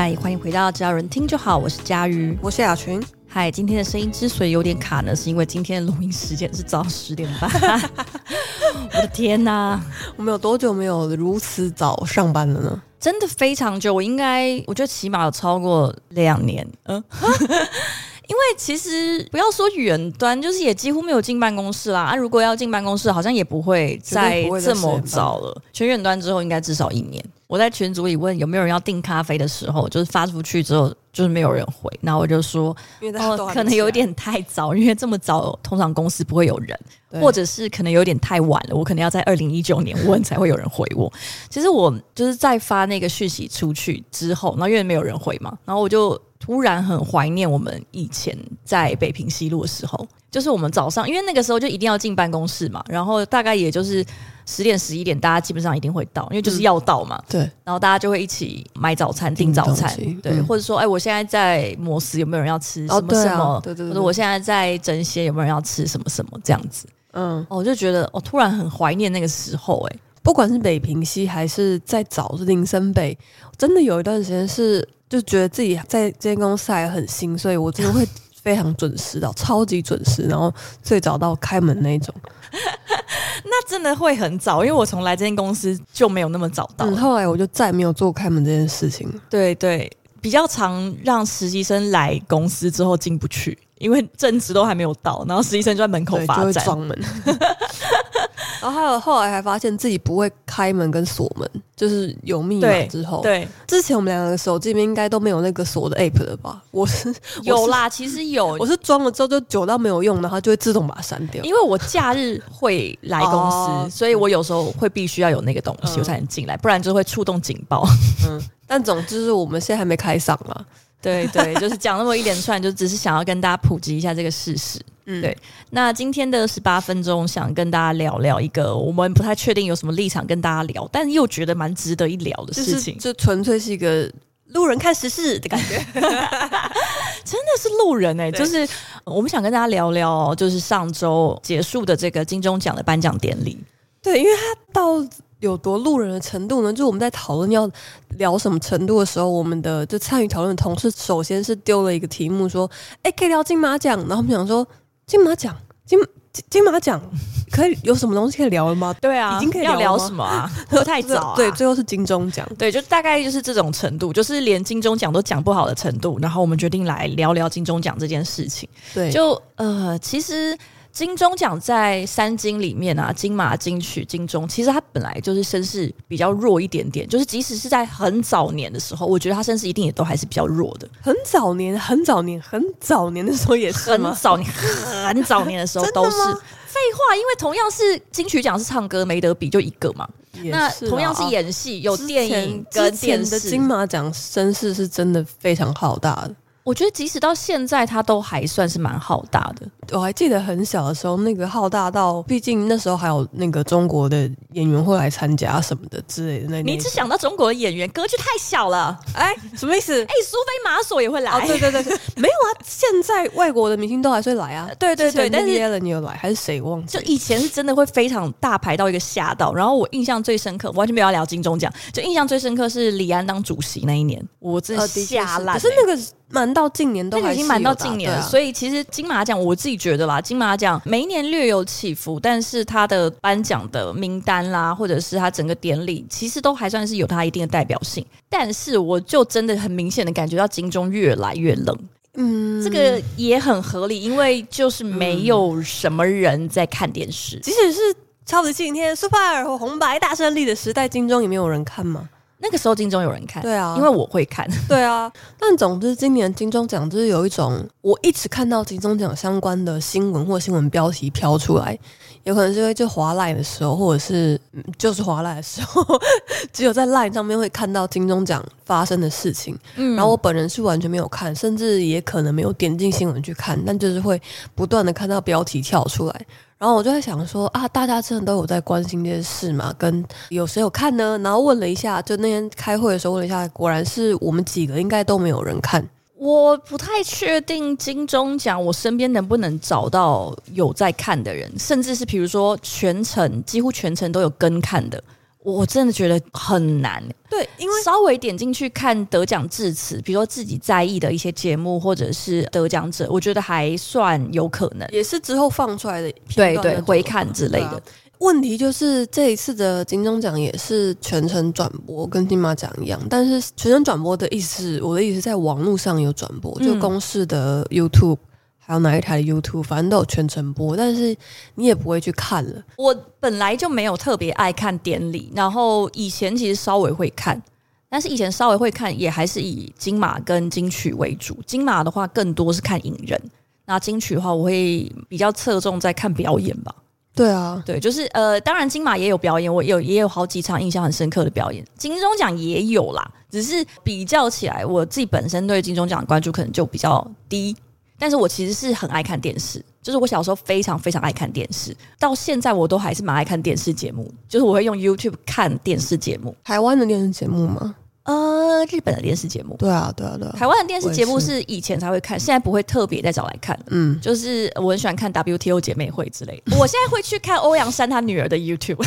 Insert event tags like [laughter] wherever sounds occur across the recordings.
嗨，欢迎回到只要人听就好，我是佳瑜，我是雅群。嗨，今天的声音之所以有点卡呢，是因为今天的录音时间是早上十点半。[laughs] 我的天哪，我们有多久没有如此早上班了呢？真的非常久，我应该我觉得起码有超过两年。嗯。[laughs] 因为其实不要说远端，就是也几乎没有进办公室啦。啊，如果要进办公室，好像也不会再这么早了。全远端之后，应该至少一年。我在群组里问有没有人要订咖啡的时候，就是发出去之后，就是没有人回。然后我就说，哦，可能有点太早，[laughs] 因为这么早通常公司不会有人，或者是可能有点太晚了，我可能要在二零一九年问才会有人回我。其实我就是在发那个讯息出去之后，然后因为没有人回嘛，然后我就。突然很怀念我们以前在北平西路的时候，就是我们早上，因为那个时候就一定要进办公室嘛，然后大概也就是十点十一点，大家基本上一定会到，因为就是要到嘛。对，然后大家就会一起买早餐、订早餐，对，嗯、或者说，哎，我现在在摩斯，有没有人要吃什么什么？哦、对，啊、对对对，或者我现在在争鲜，有没有人要吃什么什么这样子？嗯，我就觉得，我突然很怀念那个时候、欸，哎，不管是北平西还是在早是林森北，真的有一段时间是。就觉得自己在这间公司还很新，所以我真的会非常准时到，超级准时，然后最早到开门那种。那真的会很早，因为我从来这间公司就没有那么早到。嗯，后来我就再没有做开门这件事情。对对，比较常让实习生来公司之后进不去，因为正职都还没有到，然后实习生就在门口发展。装门。[laughs] 然后还有后来还发现自己不会开门跟锁门，就是有密码之后。对，对之前我们两个手机里面应该都没有那个锁的 app 了吧？我是有啦，其实有，我是装了之后就久到没有用，然后就会自动把它删掉。因为我假日会来公司，哦、所以我有时候会必须要有那个东西、嗯、我才能进来，不然就会触动警报。[laughs] 嗯，但总之是我们现在还没开嗓嘛。对对，就是讲那么一连串，就只是想要跟大家普及一下这个事实。嗯，对。那今天的十八分钟，想跟大家聊聊一个我们不太确定有什么立场跟大家聊，但又觉得蛮值得一聊的事情。就纯粹是一个路人看时事的感觉，[laughs] 真的是路人哎、欸！就是我们想跟大家聊聊，就是上周结束的这个金钟奖的颁奖典礼。对，因为他到。有多路人的程度呢？就我们在讨论要聊什么程度的时候，我们的就参与讨论的同事首先是丢了一个题目，说：“哎，可以聊金马奖。”然后我们想说：“金马奖，金金马奖可以有什么东西可以聊了吗？”对啊，已经可以聊了？要聊什么啊？都 [laughs] 太早啊。对，最后是金钟奖。对，就大概就是这种程度，就是连金钟奖都讲不好的程度。然后我们决定来聊聊金钟奖这件事情。对，就呃，其实。金钟奖在三金里面啊，金马、金曲、金钟，其实它本来就是声势比较弱一点点。就是即使是在很早年的时候，我觉得它声势一定也都还是比较弱的。很早年、很早年、很早年的时候也是很早年、很早年的时候都是。废话，因为同样是金曲奖是唱歌没得比，就一个嘛。那同样是演戏，有电影跟电视。的金马奖声势是真的非常浩大的。我觉得即使到现在，它都还算是蛮浩大的。我还记得很小的时候，那个浩大到，毕竟那时候还有那个中国的演员会来参加什么的之类的。那你只想到中国的演员，格局太小了。哎，什么意思？哎，苏菲玛索也会来。哦，对对对对，没有啊。现在外国的明星都还是会来啊。对对对，但是你有来还是谁忘记？就以前是真的会非常大牌到一个吓到。然后我印象最深刻，完全没有要聊金钟奖，就印象最深刻是李安当主席那一年，我真的吓烂。可是那个。蛮到近年都还是已经蛮到近年了，所以其实金马奖我自己觉得啦，金马奖每一年略有起伏，但是它的颁奖的名单啦，或者是它整个典礼，其实都还算是有它一定的代表性。但是我就真的很明显的感觉到金钟越来越冷，嗯，这个也很合理，因为就是没有什么人在看电视，即使是超级星期天、Super 或红白大胜利的时代，金钟也没有人看吗？那个时候金钟有人看，对啊，因为我会看，[laughs] 对啊。但总之今年金钟奖就是有一种，我一直看到金钟奖相关的新闻或新闻标题飘出来，有可能是因为就滑赖的时候，或者是就是滑赖的时候，[laughs] 只有在赖上面会看到金钟奖发生的事情。嗯，然后我本人是完全没有看，甚至也可能没有点进新闻去看，但就是会不断的看到标题跳出来。然后我就在想说啊，大家真的都有在关心这件事嘛？跟有谁有看呢？然后问了一下，就那天开会的时候问了一下，果然是我们几个应该都没有人看。我不太确定金钟奖我身边能不能找到有在看的人，甚至是比如说全程几乎全程都有跟看的，我真的觉得很难。对，因为稍微点进去看得奖致辞，比如说自己在意的一些节目或者是得奖者，我觉得还算有可能，也是之后放出来的对对回看之类的。啊、问题就是这一次的金钟奖也是全程转播，跟金马奖一样，但是全程转播的意思，我的意思在网络上有转播，就公视的 YouTube。嗯还有哪一台的 YouTube，反正都有全程播，但是你也不会去看了。我本来就没有特别爱看典礼，然后以前其实稍微会看，但是以前稍微会看，也还是以金马跟金曲为主。金马的话更多是看影人，那金曲的话我会比较侧重在看表演吧。对啊，对，就是呃，当然金马也有表演，我有也有好几场印象很深刻的表演。金钟奖也有啦，只是比较起来，我自己本身对金钟奖的关注可能就比较低。但是我其实是很爱看电视，就是我小时候非常非常爱看电视，到现在我都还是蛮爱看电视节目，就是我会用 YouTube 看电视节目。台湾的电视节目吗？呃，日本的电视节目。对啊，对啊，对啊。台湾的电视节目是以前才会看，现在不会特别再找来看。嗯，就是我很喜欢看 WTO 姐妹会之类的。我现在会去看欧阳珊他女儿的 YouTube。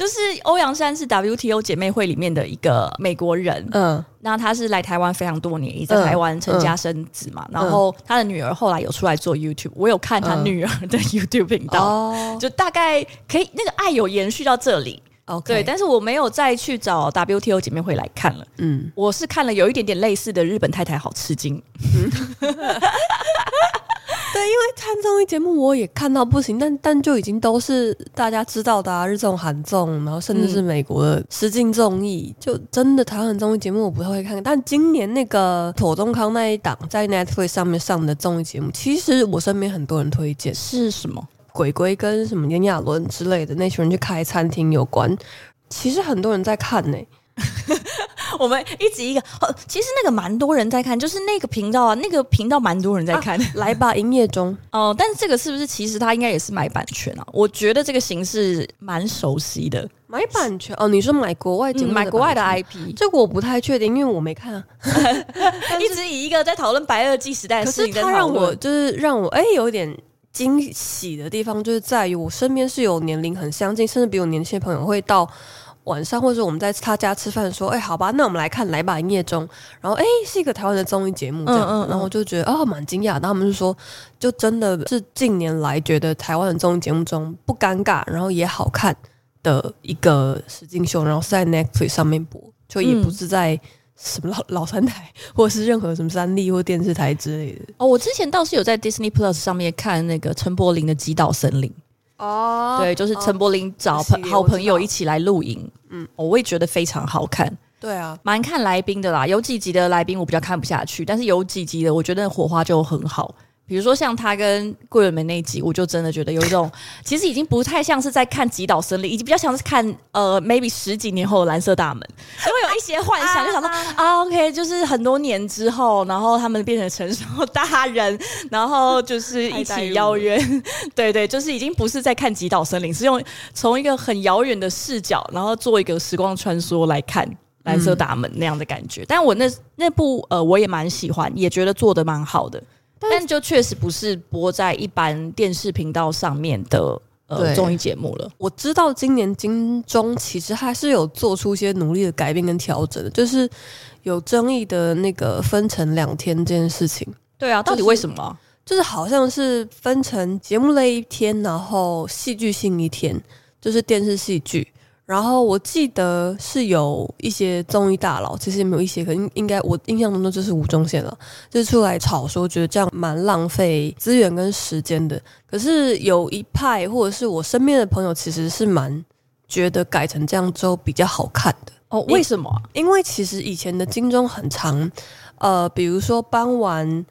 啊，就是欧阳山是 WTO 姐妹会里面的一个美国人，嗯，那他是来台湾非常多年，也在台湾成家生子嘛，然后他的女儿后来有出来做 YouTube，我有看他女儿的 YouTube 频道，哦、就大概可以那个爱有延续到这里，Okay. 对，但是我没有再去找 WTO 姐妹会来看了，嗯，我是看了有一点点类似的日本太太好吃惊。嗯 [laughs] [laughs] [laughs] [laughs] 对，因为看综艺节目我也看到不行，但但就已经都是大家知道的啊，日综、韩综，然后甚至是美国的实境综艺，嗯、就真的台湾综艺节目我不太会看。但今年那个庹宗康那一档在 Netflix 上面上的综艺节目，其实我身边很多人推荐，是什么？鬼鬼跟什么炎亚纶之类的那群人去开餐厅有关，其实很多人在看呢、欸。[laughs] 我们一集一个，其实那个蛮多人在看，就是那个频道啊，那个频道蛮多人在看。啊、来吧，营业中哦。但是这个是不是其实他应该也是买版权啊？我觉得这个形式蛮熟悉的，买版权哦。你说买国外节目、嗯，买国外的 IP，[laughs] 这个我不太确定，因为我没看啊。[laughs] 一直以一个在讨论白垩纪时代的事情在讨论，可是他让我就是让我哎有一点惊喜的地方，就是在于我身边是有年龄很相近，甚至比我年轻的朋友会到。晚上，或者我们在他家吃饭，说：“哎、欸，好吧，那我们来看《来吧营业中》。”然后，哎、欸，是一个台湾的综艺节目，这样。嗯嗯嗯、然后我就觉得，哦，蛮惊讶。然后他们就说，就真的是近年来觉得台湾的综艺节目中不尴尬，然后也好看的一个实境秀。然后是在 Netflix 上面播，就也不是在什么老老三台，或者是任何什么三立或电视台之类的。哦，我之前倒是有在 Disney Plus 上面看那个陈柏霖的《极岛森林》。哦，对，就是陈柏霖找朋好朋友一起来露营，嗯，我也觉得非常好看。对啊，蛮看来宾的啦，有几集的来宾我比较看不下去，但是有几集的我觉得火花就很好。比如说像他跟桂纶镁那一集，我就真的觉得有一种，其实已经不太像是在看《极岛森林》，已经比较像是看呃，maybe 十几年后的蓝色大门，因为有一些幻想，就想说啊，OK，就是很多年之后，然后他们变成成熟大人，然后就是一起邀约，对对，就是已经不是在看《极岛森林》，是用从一个很遥远的视角，然后做一个时光穿梭来看蓝色大门那样的感觉。但我那那部呃，我也蛮喜欢，也觉得做的蛮好的。但就确实不是播在一般电视频道上面的呃综艺节目了。我知道今年金钟其实还是有做出一些努力的改变跟调整的，就是有争议的那个分成两天这件事情。对啊，到底为什么？就是、就是好像是分成节目类一天，然后戏剧性一天，就是电视戏剧。然后我记得是有一些综艺大佬，其实也没有一些，可能应该我印象中的就是吴宗宪了，就是出来吵说觉得这样蛮浪费资源跟时间的。可是有一派或者是我身边的朋友，其实是蛮觉得改成这样之后比较好看的。哦，为什么？因为其实以前的金钟很长，呃，比如说傍晚。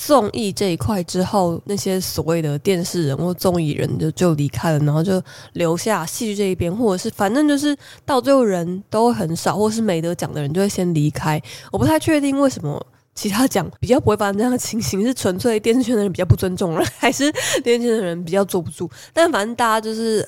综艺这一块之后，那些所谓的电视人或综艺人就就离开了，然后就留下戏剧这一边，或者是反正就是到最后人都很少，或是没得奖的人就会先离开。我不太确定为什么其他奖比较不会发生这样的情形，是纯粹电视圈的人比较不尊重人，还是电视圈的人比较坐不住？但反正大家就是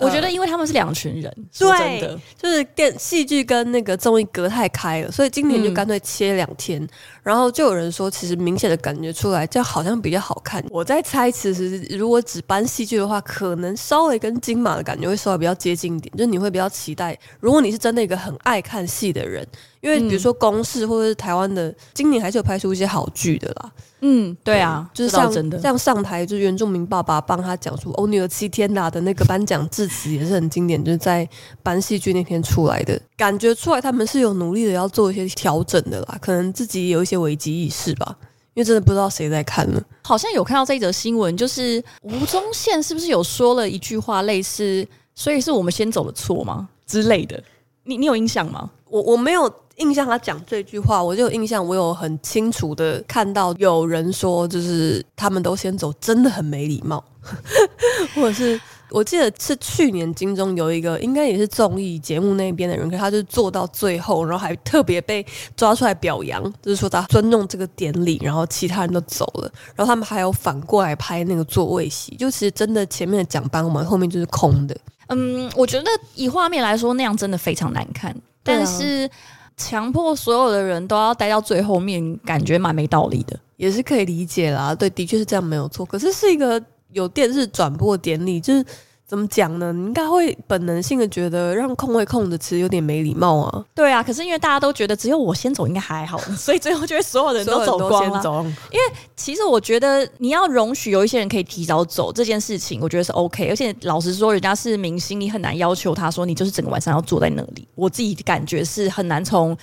我觉得，因为他们是两群人，说真的，就是电戏剧跟那个综艺隔太开了，所以今年就干脆切两天。嗯、然后就有人说，其实明显的感觉出来，这好像比较好看。我在猜，其实如果只搬戏剧的话，可能稍微跟金马的感觉会稍微比较接近一点，就是你会比较期待。如果你是真的一个很爱看戏的人。因为比如说公视或者是台湾的，今年还是有拍出一些好剧的啦。嗯，对啊，就是像像上台就是原住民爸爸帮他讲出《欧尼尔七天》啦的那个颁奖致辞也是很经典，就是在颁戏剧那天出来的，感觉出来他们是有努力的要做一些调整的啦，可能自己有一些危机意识吧，因为真的不知道谁在看呢。好像有看到这一则新闻，就是吴宗宪是不是有说了一句话类似“所以是我们先走的错吗”之类的？你你有印象吗？我我没有。印象他讲这句话，我就有印象，我有很清楚的看到有人说，就是他们都先走，真的很没礼貌，[laughs] 或者是我记得是去年金钟有一个，应该也是综艺节目那边的人，可他就做到最后，然后还特别被抓出来表扬，就是说他尊重这个典礼，然后其他人都走了，然后他们还有反过来拍那个座位席，就其实真的前面的奖颁完后面就是空的。嗯，我觉得以画面来说，那样真的非常难看，但是。强迫所有的人都要待到最后面，感觉蛮没道理的，也是可以理解啦。对，的确是这样，没有错。可是是一个有电视转播典礼，就是。怎么讲呢？你应该会本能性的觉得让空位空着其实有点没礼貌啊。对啊，可是因为大家都觉得只有我先走应该还好，[laughs] 所以最后就会所有人都走光了。因为其实我觉得你要容许有一些人可以提早走这件事情，我觉得是 OK。而且老实说，人家是明星，你很难要求他说你就是整个晚上要坐在那里。我自己感觉是很难从。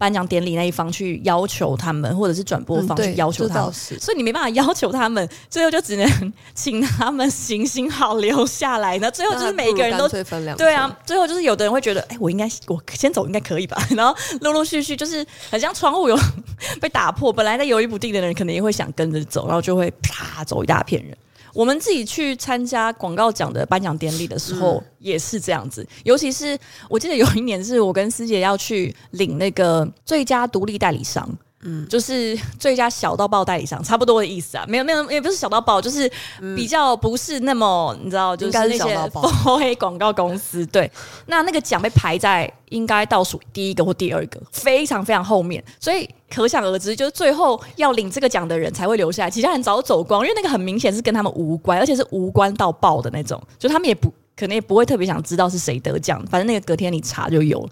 颁奖典礼那一方去要求他们，或者是转播方去要求他们，嗯、所以你没办法要求他们，[laughs] 最后就只能请他们行行好留下来。那最后就是每一个人都对啊，最后就是有的人会觉得，哎、欸，我应该我先走应该可以吧？然后陆陆续续就是很像窗户有 [laughs] 被打破，本来在犹豫不定的人，可能也会想跟着走，然后就会啪走一大片人。我们自己去参加广告奖的颁奖典礼的时候也是这样子，尤其是我记得有一年是我跟师姐要去领那个最佳独立代理商。嗯，就是最佳小到爆代理商，差不多的意思啊。没有，没有，也不是小到爆，就是比较不是那么，你知道，就是那些 4A [laughs] 广告公司。对，那那个奖被排在应该倒数第一个或第二个，非常非常后面，所以可想而知，就是最后要领这个奖的人才会留下来，其他人早走光，因为那个很明显是跟他们无关，而且是无关到爆的那种，就他们也不可能也不会特别想知道是谁得奖，反正那个隔天你查就有了。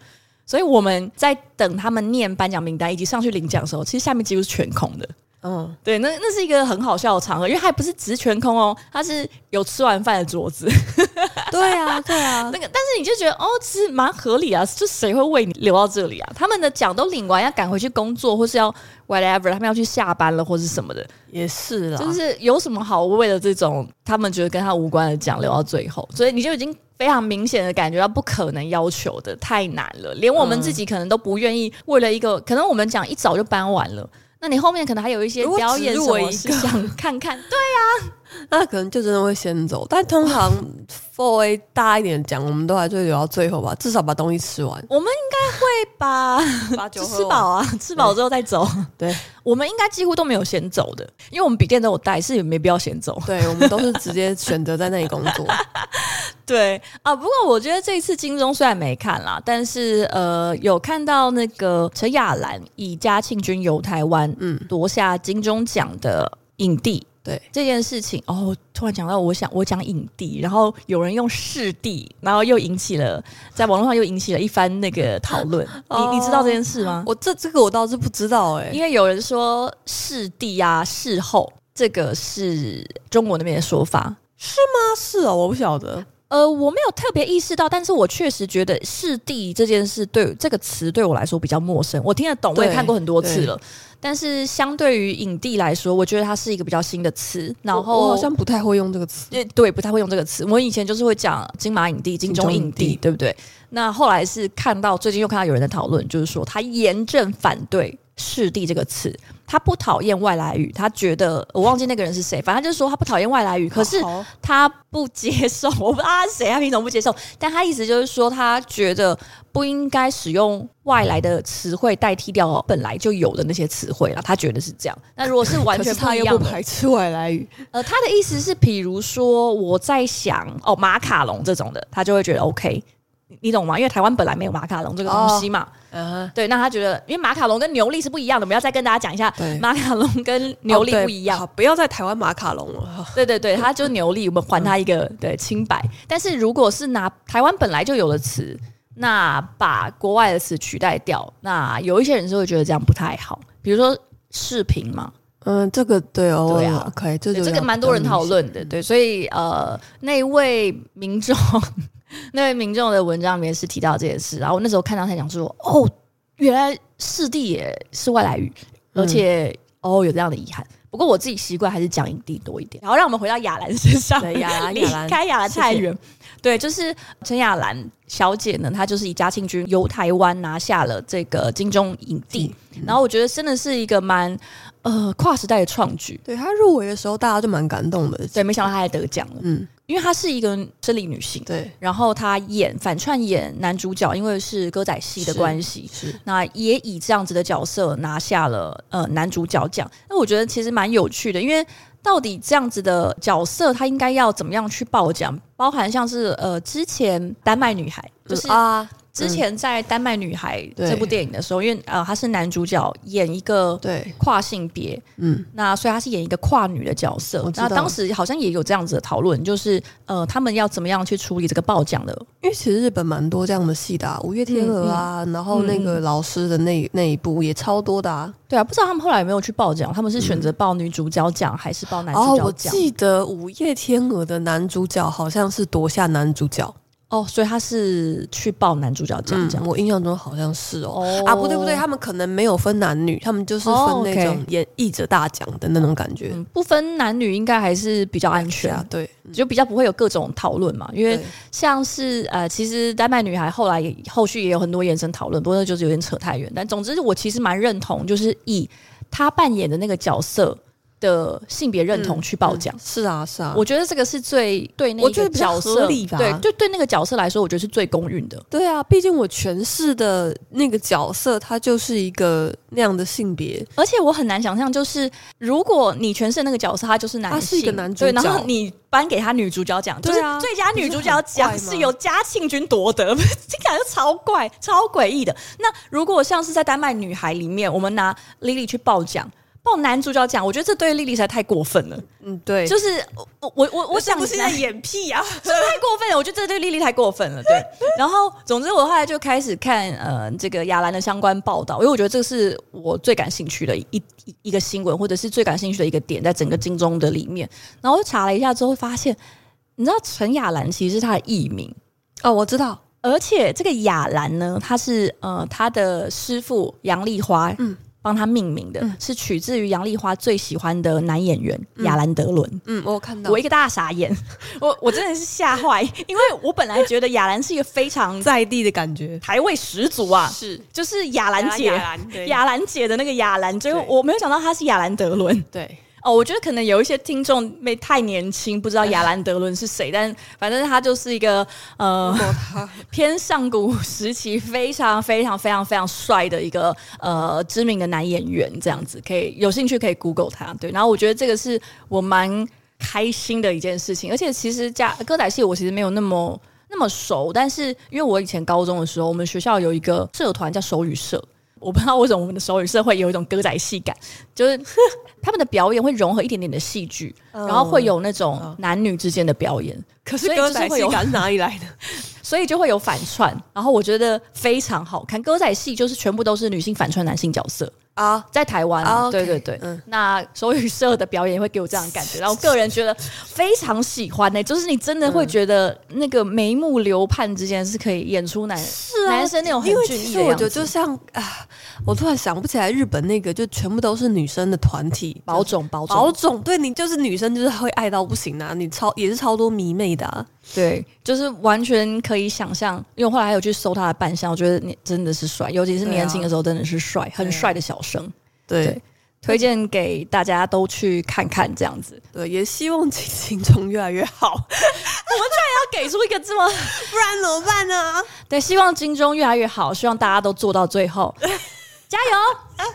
所以我们在等他们念颁奖名单以及上去领奖的时候，其实下面几乎是全空的。嗯，对，那那是一个很好笑的场合，因为还不是只是全空哦，它是有吃完饭的桌子。[laughs] 对啊，对啊，[laughs] 那个，但是你就觉得哦，其实蛮合理啊，就谁会为你留到这里啊？他们的奖都领完，要赶回去工作，或是要 whatever，他们要去下班了，或是什么的，也是啦。就是有什么好为了这种他们觉得跟他无关的奖留到最后，所以你就已经非常明显的感觉到不可能要求的太难了，连我们自己可能都不愿意为了一个，可能我们讲一早就搬完了。那你后面可能还有一些表演什么，是想看看？对呀、啊，[laughs] 那可能就真的会先走。但通常 [laughs] 4A 大一点讲，我们都还是会留到最后吧，至少把东西吃完。我们应该会把把酒吃饱啊，吃饱之后再走。对，我们应该几乎都没有先走的，因为我们笔电都有带，是也没必要先走。对，我们都是直接选择在那里工作。[laughs] 对啊，不过我觉得这一次金钟虽然没看啦，但是呃，有看到那个陈雅兰以《嘉庆君游台湾》嗯夺下金钟奖的影帝。对这件事情，哦，突然讲到，我想我讲影帝，然后有人用视帝，然后又引起了在网络上又引起了一番那个讨论。[laughs] 哦、你你知道这件事吗？我这这个我倒是不知道哎、欸，因为有人说视帝啊，视后这个是中国那边的说法，是吗？是哦，我不晓得。呃，我没有特别意识到，但是我确实觉得“视帝”这件事对这个词对我来说比较陌生。我听得懂，我也看过很多次了，但是相对于影帝来说，我觉得它是一个比较新的词。然后我，我好像不太会用这个词，对对，不太会用这个词。我以前就是会讲金马影帝、金钟影帝，对不对？那后来是看到最近又看到有人在讨论，就是说他严正反对“视帝”这个词。他不讨厌外来语，他觉得我忘记那个人是谁，反正就是说他不讨厌外来语，可是他不接受。我不知道他是谁，他凭什么不接受？但他意思就是说，他觉得不应该使用外来的词汇代替掉本来就有的那些词汇了。他觉得是这样。那如果是完全不一样，他又不排斥外来语。呃，他的意思是，比如说我在想哦，马卡龙这种的，他就会觉得 OK。你懂吗？因为台湾本来没有马卡龙这个东西嘛。嗯、oh, uh，huh. 对，那他觉得，因为马卡龙跟牛力是不一样的，我们要再跟大家讲一下，对马卡龙跟牛力不一样。Oh, 不要在台湾马卡龙了。对对对，他就是牛力，我们还他一个对清白。但是如果是拿台湾本来就有的词，那把国外的词取代掉，那有一些人是会觉得这样不太好。比如说视频嘛，嗯，这个对哦，对啊，可以，这个蛮多人讨论的，对，所以呃，那位民众。[laughs] 那位民众的文章里面是提到这件事，然后我那时候看到他讲说：“哦，原来四弟也是外来语，而且、嗯、哦有这样的遗憾。不过我自己习惯还是讲影帝多一点。”然后让我们回到亚兰身上，亚兰 [laughs] 离开亚兰太远。对，就是陈亚兰小姐呢，她就是以嘉庆君游台湾拿下了这个金钟影帝，嗯、然后我觉得真的是一个蛮呃跨时代的创举。对，她入围的时候，大家就蛮感动的。对，没想到她还得奖了。嗯。因为她是一个生理女性，对，然后她演反串演男主角，因为是歌仔戏的关系，是，是那也以这样子的角色拿下了呃男主角奖。那我觉得其实蛮有趣的，因为到底这样子的角色，她应该要怎么样去报奖？包含像是呃之前丹麦女孩，就是啊。之前在《丹麦女孩》这部电影的时候，因为呃他是男主角演一个对跨性别，嗯，那所以他是演一个跨女的角色。那当时好像也有这样子的讨论，就是呃他们要怎么样去处理这个报奖的？因为其实日本蛮多这样的戏的，啊，《五月天鹅》啊，然后那个老师的那那一部也超多的啊。对啊，不知道他们后来有没有去报奖？他们是选择报女主角奖还是报男主角奖？哦，我记得《五月天鹅》的男主角好像是夺下男主角。哦，所以他是去报男主角这样讲，我印象中好像是哦。啊，不对不对，他们可能没有分男女，他们就是分那种演译者大奖的那种感觉。不分男女应该还是比较安全啊，对，就比较不会有各种讨论嘛。因为像是呃，其实丹麦女孩后来后续也有很多延伸讨论，不过就是有点扯太远。但总之，我其实蛮认同，就是以他扮演的那个角色。的性别认同去报奖、嗯嗯、是啊是啊，我觉得这个是最对那个角色对，就对那个角色来说，我觉得是最公允的。对啊，毕竟我诠释的那个角色，他就是一个那样的性别，而且我很难想象，就是如果你诠释那个角色，他就是男性，他是一个男主角，对，然后你颁给他女主角奖，就是最佳女主角奖是由嘉庆君夺得，[laughs] 听起来就超怪、超诡异的。那如果像是在丹麦女孩里面，我们拿 Lily 去报奖。报男主角讲，我觉得这对莉莉实在太过分了。嗯，对，就是我我我我想不是在演屁啊，[laughs] 这太过分了。我觉得这对莉莉太过分了。对，[laughs] 然后总之我后来就开始看呃这个亚兰的相关报道，因为我觉得这是我最感兴趣的一一一个新闻，或者是最感兴趣的一个点，在整个金钟的里面。然后我查了一下之后，发现你知道陈亚兰其实是她的艺名哦，我知道，而且这个雅兰呢，她是呃她的师傅杨丽花，嗯。帮他命名的、嗯、是取自于杨丽花最喜欢的男演员亚兰德伦。嗯，我看到，我一个大傻眼，[laughs] 我我真的是吓坏，因为我本来觉得亚兰是一个非常 [laughs] 在地的感觉，台味十足啊，是。就是亚兰姐，亚兰姐的那个亚兰，结果我没有想到他是亚兰德伦，对。哦，我觉得可能有一些听众没太年轻，不知道亚兰德伦是谁，但反正他就是一个呃偏上古时期非常非常非常非常帅的一个呃知名的男演员，这样子可以有兴趣可以 Google 他。对，然后我觉得这个是我蛮开心的一件事情，而且其实加歌仔戏我其实没有那么那么熟，但是因为我以前高中的时候，我们学校有一个社团叫手语社。我不知道为什么我们的手语社会有一种歌仔戏感，[laughs] 就是他们的表演会融合一点点的戏剧，然后会有那种男女之间的表演。可是歌仔戏感哪里来的？[laughs] 所以就会有反串，然后我觉得非常好看。歌仔戏就是全部都是女性反串男性角色。啊，在台湾，啊，对对对，嗯，那手语社的表演会给我这样的感觉，[laughs] 然后我个人觉得非常喜欢呢，就是你真的会觉得那个眉目流盼之间是可以演出男是男生那种很俊逸的样子。我觉得就像啊，我突然想不起来日本那个就全部都是女生的团体，[laughs] 保种保种保种，对你就是女生就是会爱到不行啊，你超也是超多迷妹的啊。对，就是完全可以想象，因为后来还有去搜他的扮相，我觉得你真的是帅，尤其是年轻的时候真的是帅，啊、很帅的小生。对，对，推荐给大家都去看看，这样子。对，也希望金金钟越来越好。[laughs] 我们居然要给出一个这么，不然怎么办呢？对，希望金钟越来越好，希望大家都做到最后，[laughs] 加油！